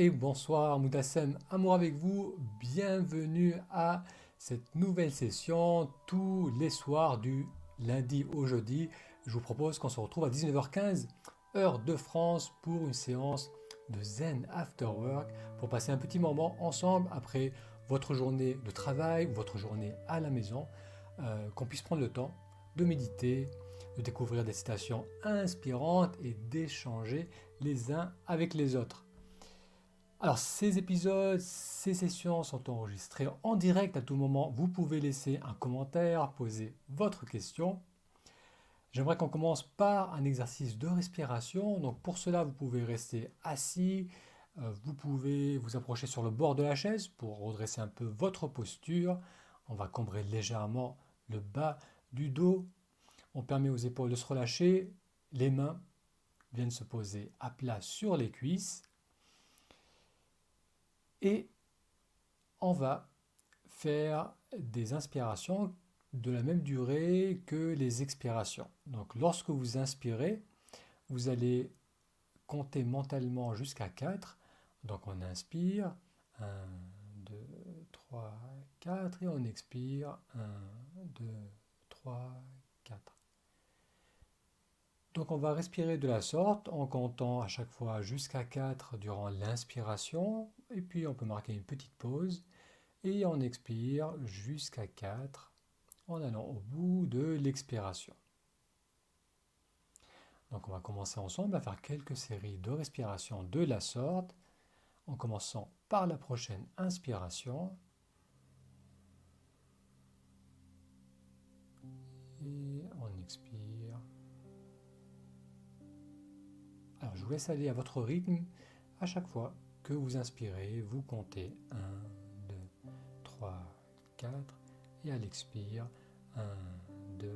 et bonsoir Moutassem, amour avec vous, bienvenue à cette nouvelle session tous les soirs du lundi au jeudi. Je vous propose qu'on se retrouve à 19h15, heure de France, pour une séance de Zen After Work, pour passer un petit moment ensemble après votre journée de travail ou votre journée à la maison, euh, qu'on puisse prendre le temps de méditer, de découvrir des citations inspirantes et d'échanger les uns avec les autres. Alors ces épisodes, ces sessions sont enregistrées en direct à tout moment. Vous pouvez laisser un commentaire, poser votre question. J'aimerais qu'on commence par un exercice de respiration. Donc pour cela, vous pouvez rester assis. Euh, vous pouvez vous approcher sur le bord de la chaise pour redresser un peu votre posture. On va combrer légèrement le bas du dos. On permet aux épaules de se relâcher. Les mains viennent se poser à plat sur les cuisses. Et on va faire des inspirations de la même durée que les expirations. Donc lorsque vous inspirez, vous allez compter mentalement jusqu'à 4. Donc on inspire 1, 2, 3, 4 et on expire 1, 2, 3, 4. Donc on va respirer de la sorte en comptant à chaque fois jusqu'à 4 durant l'inspiration et puis on peut marquer une petite pause et on expire jusqu'à 4 en allant au bout de l'expiration. Donc on va commencer ensemble à faire quelques séries de respiration de la sorte en commençant par la prochaine inspiration. Je vous laisse aller à votre rythme. À chaque fois que vous inspirez, vous comptez 1, 2, 3, 4 et à l'expire 1, 2,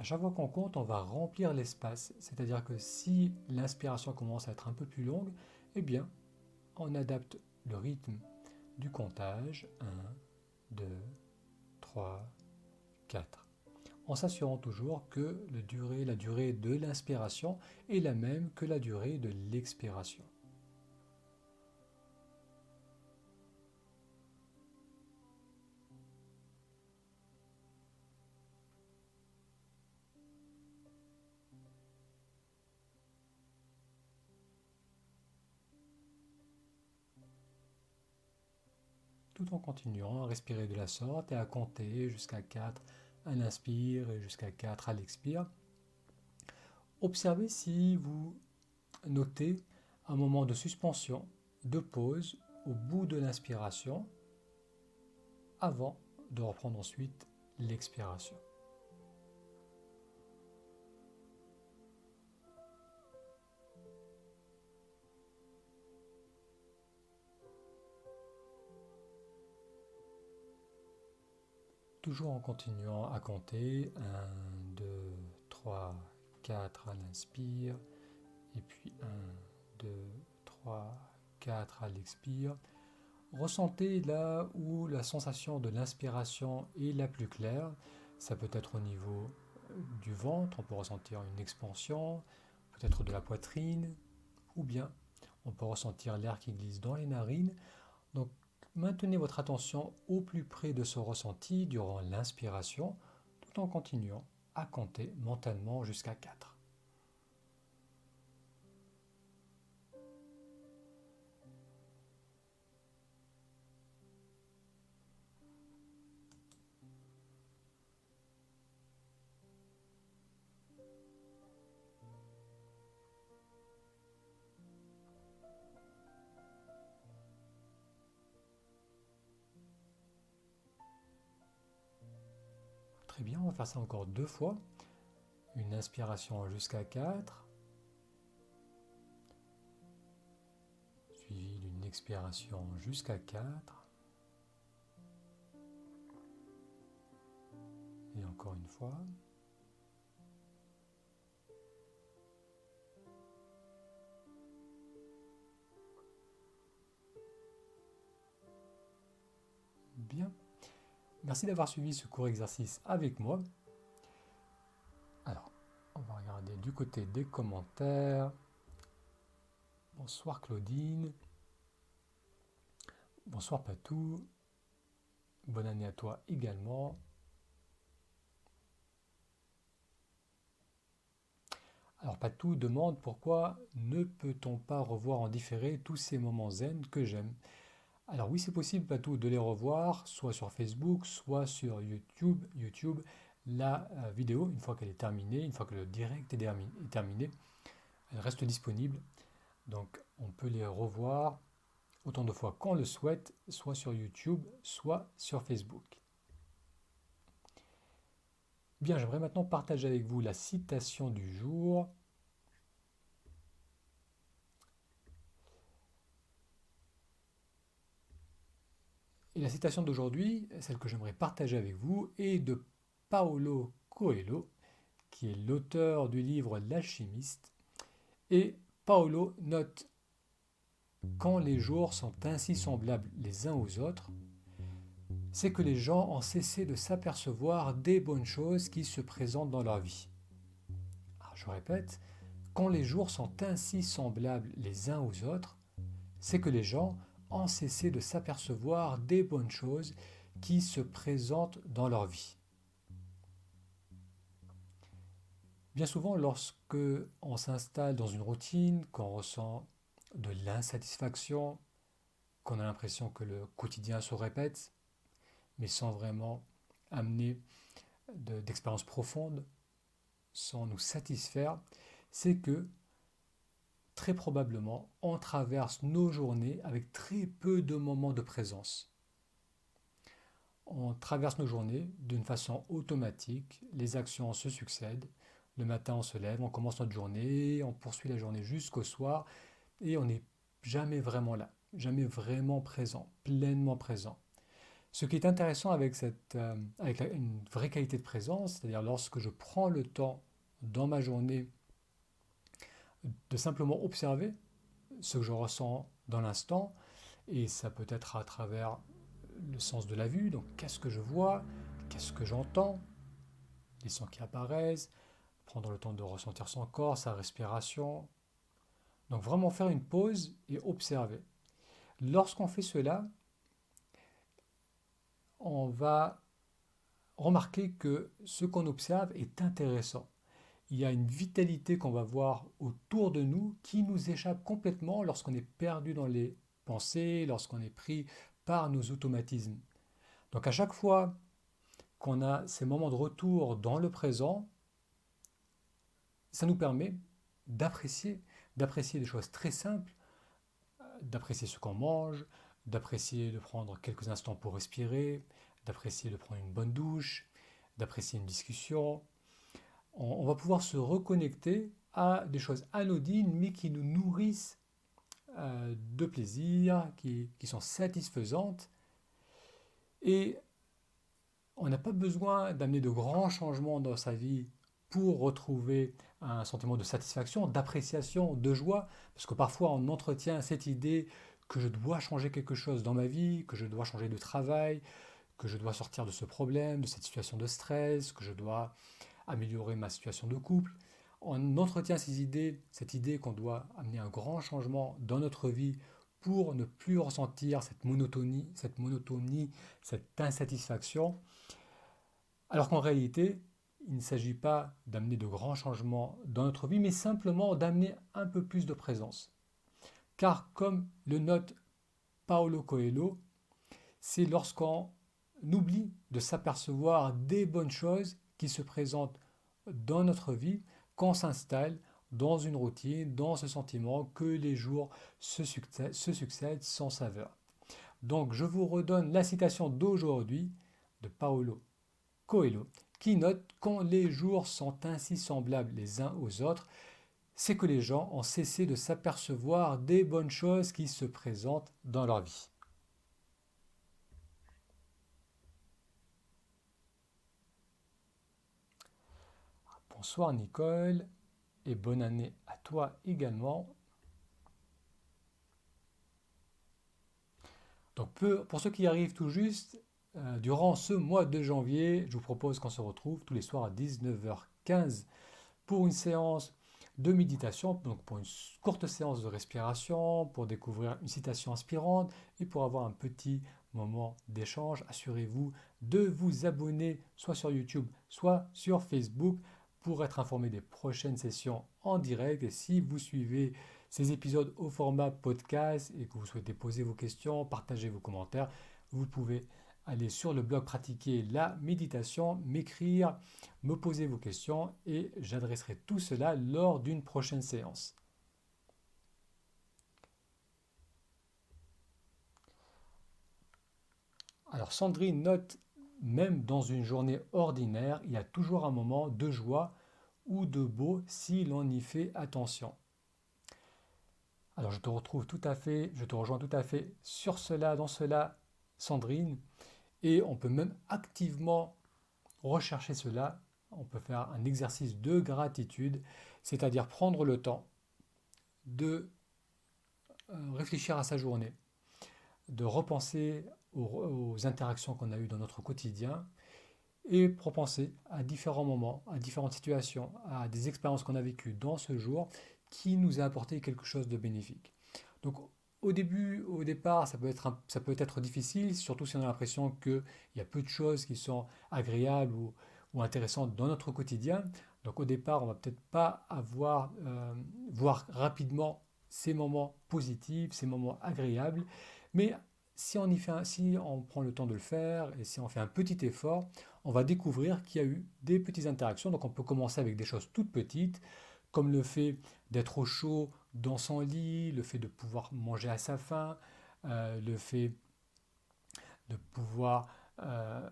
À chaque fois qu'on compte, on va remplir l'espace. C'est-à-dire que si l'inspiration commence à être un peu plus longue, eh bien, on adapte le rythme du comptage. 1, 2, 3, 4. En s'assurant toujours que la durée de l'inspiration est la même que la durée de l'expiration. Continuant à respirer de la sorte et à compter jusqu'à 4 à l'inspire et jusqu'à 4 à l'expire. Observez si vous notez un moment de suspension, de pause au bout de l'inspiration avant de reprendre ensuite l'expiration. En continuant à compter. 1, 2, 3, 4 à l'inspire. Et puis 1, 2, 3, 4 à l'expire. Ressentez là où la sensation de l'inspiration est la plus claire. Ça peut être au niveau du ventre, on peut ressentir une expansion, peut-être de la poitrine, ou bien on peut ressentir l'air qui glisse dans les narines. Donc Maintenez votre attention au plus près de ce ressenti durant l'inspiration tout en continuant à compter mentalement jusqu'à 4. Très bien, on va faire ça encore deux fois. Une inspiration jusqu'à 4, suivie d'une expiration jusqu'à 4. Et encore une fois. Bien. Merci d'avoir suivi ce court exercice avec moi. Alors, on va regarder du côté des commentaires. Bonsoir Claudine. Bonsoir Patou. Bonne année à toi également. Alors Patou demande pourquoi ne peut-on pas revoir en différé tous ces moments zen que j'aime? Alors oui c'est possible Patou de les revoir soit sur Facebook, soit sur YouTube. YouTube, la euh, vidéo, une fois qu'elle est terminée, une fois que le direct est terminé, elle reste disponible. Donc on peut les revoir autant de fois qu'on le souhaite, soit sur YouTube, soit sur Facebook. Bien, j'aimerais maintenant partager avec vous la citation du jour. La citation d'aujourd'hui, celle que j'aimerais partager avec vous, est de Paolo Coelho, qui est l'auteur du livre L'alchimiste. Et Paolo note Quand les jours sont ainsi semblables les uns aux autres, c'est que les gens ont cessé de s'apercevoir des bonnes choses qui se présentent dans leur vie. je répète, quand les jours sont ainsi semblables les uns aux autres, c'est que les gens ont cessé de s'apercevoir des bonnes choses qui se présentent dans leur vie. Bien souvent, lorsque on s'installe dans une routine, qu'on ressent de l'insatisfaction, qu'on a l'impression que le quotidien se répète, mais sans vraiment amener d'expériences profondes, sans nous satisfaire, c'est que très probablement on traverse nos journées avec très peu de moments de présence. On traverse nos journées d'une façon automatique, les actions se succèdent, le matin on se lève, on commence notre journée, on poursuit la journée jusqu'au soir et on n'est jamais vraiment là, jamais vraiment présent, pleinement présent. Ce qui est intéressant avec, cette, euh, avec une vraie qualité de présence, c'est-à-dire lorsque je prends le temps dans ma journée de simplement observer ce que je ressens dans l'instant, et ça peut être à travers le sens de la vue, donc qu'est-ce que je vois, qu'est-ce que j'entends, les sons qui apparaissent, prendre le temps de ressentir son corps, sa respiration. Donc vraiment faire une pause et observer. Lorsqu'on fait cela, on va remarquer que ce qu'on observe est intéressant. Il y a une vitalité qu'on va voir autour de nous qui nous échappe complètement lorsqu'on est perdu dans les pensées, lorsqu'on est pris par nos automatismes. Donc à chaque fois qu'on a ces moments de retour dans le présent, ça nous permet d'apprécier, d'apprécier des choses très simples, d'apprécier ce qu'on mange, d'apprécier de prendre quelques instants pour respirer, d'apprécier de prendre une bonne douche, d'apprécier une discussion. On, va pouvoir se reconnecter à des choses anodines mais qui nous nourrissent euh, de plaisir, qui, qui sont satisfaisantes. Et on n'a pas besoin d'amener de grands changements dans sa vie pour retrouver un sentiment de satisfaction, d'appréciation, de joie, parce que parfois on entretient cette idée que je dois changer quelque chose dans ma vie, que je dois changer de travail, que je dois sortir de ce problème, de cette situation de stress, que je dois améliorer ma situation de couple. On entretient ces idées, cette idée qu'on doit amener un grand changement dans notre vie pour ne plus ressentir cette monotonie, cette monotonie, cette insatisfaction. Alors qu'en réalité, il ne s'agit pas d'amener de grands changements dans notre vie, mais simplement d'amener un peu plus de présence. Car comme le note Paolo Coelho, c'est lorsqu'on oublie de s'apercevoir des bonnes choses se présentent dans notre vie qu'on s'installe dans une routine, dans ce sentiment que les jours se succèdent, se succèdent sans saveur. Donc je vous redonne la citation d'aujourd'hui de Paolo Coelho qui note quand les jours sont ainsi semblables les uns aux autres, c'est que les gens ont cessé de s'apercevoir des bonnes choses qui se présentent dans leur vie. Bonsoir Nicole et bonne année à toi également. Donc pour ceux qui arrivent tout juste, euh, durant ce mois de janvier, je vous propose qu'on se retrouve tous les soirs à 19h15 pour une séance de méditation, donc pour une courte séance de respiration, pour découvrir une citation inspirante et pour avoir un petit moment d'échange. Assurez-vous de vous abonner soit sur YouTube, soit sur Facebook pour être informé des prochaines sessions en direct. Et si vous suivez ces épisodes au format podcast et que vous souhaitez poser vos questions, partager vos commentaires, vous pouvez aller sur le blog pratiquer la méditation, m'écrire, me poser vos questions et j'adresserai tout cela lors d'une prochaine séance. Alors Sandrine note, même dans une journée ordinaire, il y a toujours un moment de joie ou de beau si l'on y fait attention. Alors je te retrouve tout à fait, je te rejoins tout à fait sur cela, dans cela, Sandrine. Et on peut même activement rechercher cela. On peut faire un exercice de gratitude, c'est-à-dire prendre le temps de euh, réfléchir à sa journée, de repenser aux, interactions qu'on a eues dans notre quotidien et repenser à différents moments, à différentes situations, à des expériences qu'on a vécues dans ce jour qui nous a apporté quelque chose de bénéfique. Donc au début, au départ, ça peut être, ça peut être difficile, surtout si on a l'impression qu'il y a peu de choses qui sont agréables ou, intéressantes dans notre quotidien. Donc au départ, on va peut-être pas avoir, euh, voir rapidement ces moments positifs, ces moments agréables. Mais si on, y fait si on prend le temps de le faire et si on fait un petit effort, on va découvrir qu'il y a eu des petites interactions. Donc on peut commencer avec des choses toutes petites, comme le fait d'être au chaud dans son lit, le fait de pouvoir manger à sa faim, euh, le fait de pouvoir euh,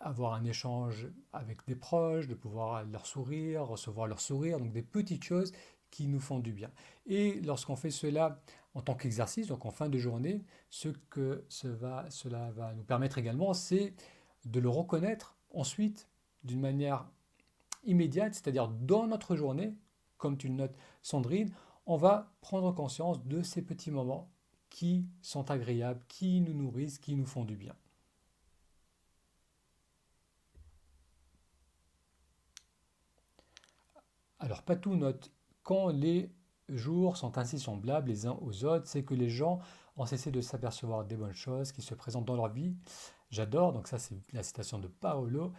avoir un échange avec des proches, de pouvoir leur sourire, recevoir leur sourire, donc des petites choses qui nous font du bien. Et lorsqu'on fait cela en tant qu'exercice, donc en fin de journée, ce que cela va nous permettre également, c'est de le reconnaître ensuite d'une manière immédiate, c'est-à-dire dans notre journée, comme tu le notes Sandrine, on va prendre conscience de ces petits moments qui sont agréables, qui nous nourrissent, qui nous font du bien. Alors Patou note, quand les jours sont ainsi semblables les uns aux autres, c'est que les gens ont cessé de s'apercevoir des bonnes choses qui se présentent dans leur vie. J'adore, donc ça c'est la citation de Paolo.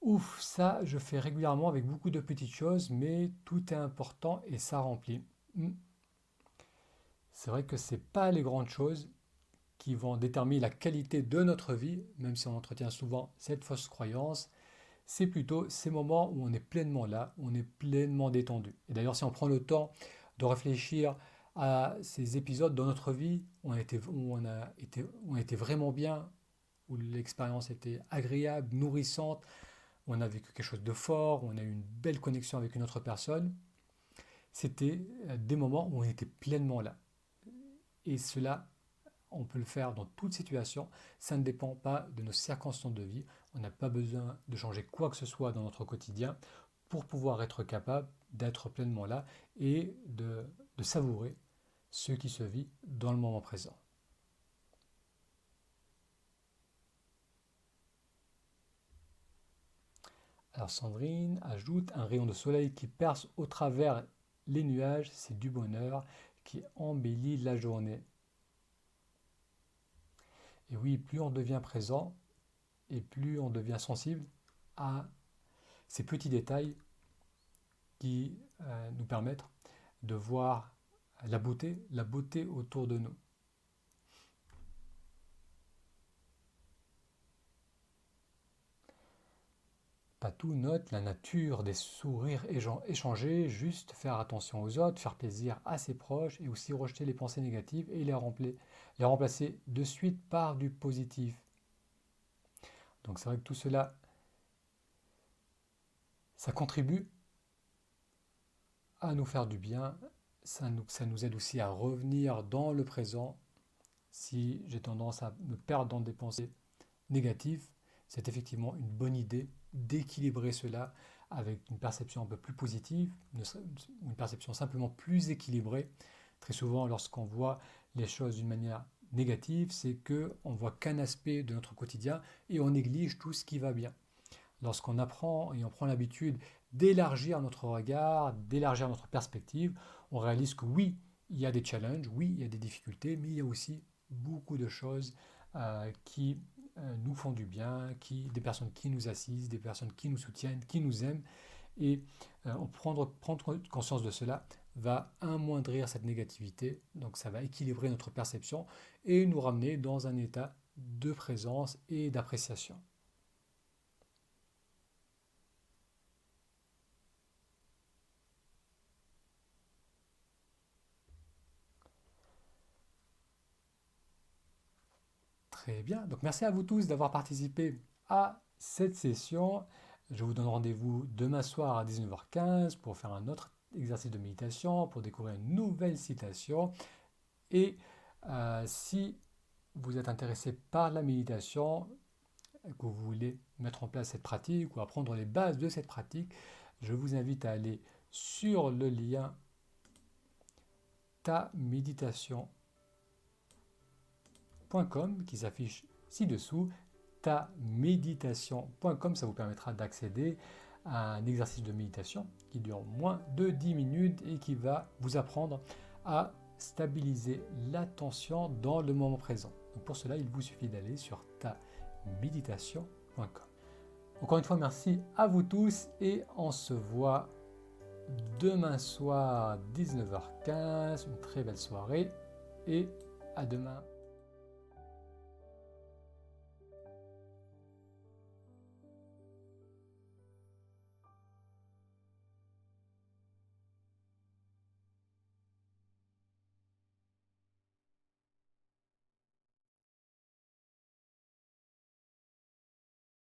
Ouf, ça je fais régulièrement avec beaucoup de petites choses, mais tout est important et ça remplit. Hmm. C'est vrai que ce n'est pas les grandes choses qui vont déterminer la qualité de notre vie, même si on entretient souvent cette fausse croyance. C'est plutôt ces moments où on est pleinement là, où on est pleinement détendu. Et d'ailleurs, si on prend le temps de réfléchir à ces épisodes dans notre vie où on, a été, vraiment bien, où l'expérience était agréable, nourrissante, où on a vécu quelque chose de fort, où on a eu une belle connexion avec une autre personne, c'était euh, des moments où on était pleinement là. Et cela, on peut le faire dans toute situation. Ça ne dépend pas de nos circonstances de vie. On n'a pas besoin de changer quoi que ce soit dans notre quotidien pour pouvoir être capable d'être pleinement là et de, savourer ce qui se vit dans le moment présent. Alors Sandrine ajoute un rayon de soleil qui perce au travers les nuages, c'est du bonheur qui embellit la journée. Et oui, plus on devient présent et plus on devient sensible à ces petits détails qui euh, nous permettent de voir la beauté, la beauté autour de nous. tout note la nature des sourires échangés, juste faire attention aux autres, faire plaisir à ses proches et aussi rejeter les pensées négatives et les remplacer de suite par du positif. Donc c'est vrai que tout cela, ça contribue à nous faire du bien, ça nous, ça nous aide aussi à revenir dans le présent. Si j'ai tendance à me perdre dans des pensées négatives, c'est effectivement une bonne idée d'équilibrer cela avec une perception un peu plus positive, une perception simplement plus équilibrée. Très souvent, lorsqu'on voit les choses d'une manière négative, c'est que on voit qu'un aspect de notre quotidien et on néglige tout ce qui va bien. Lorsqu'on apprend et on prend l'habitude d'élargir notre regard, d'élargir notre perspective, on réalise que oui, il y a des challenges, oui, il y a des difficultés, mais il y a aussi beaucoup de choses euh, qui euh, nous font du bien, qui, des personnes qui nous assistent, des personnes qui nous soutiennent, qui nous aiment. Et euh, prendre, prendre conscience de cela va amoindrir cette négativité, donc ça va équilibrer notre perception et nous ramener dans un état de présence et d'appréciation. Très bien. Donc merci à vous tous d'avoir participé à cette session. Je vous donne rendez-vous demain soir à 19h15 pour faire un autre exercice de méditation, pour découvrir une nouvelle citation. Et euh, si vous êtes intéressé par la méditation, que vous voulez mettre en place cette pratique ou apprendre les bases de cette pratique, je vous invite à aller sur le lien ta méditation qui s'affiche ci-dessous, taméditation.com, ça vous permettra d'accéder un exercice de méditation qui dure moins de 10 minutes et qui va vous apprendre à stabiliser l'attention dans le moment présent. Pour cela, il vous suffit d'aller sur taméditation.com. Encore une fois, merci à vous tous et on se voit demain soir 19h15. Une très belle soirée et à demain.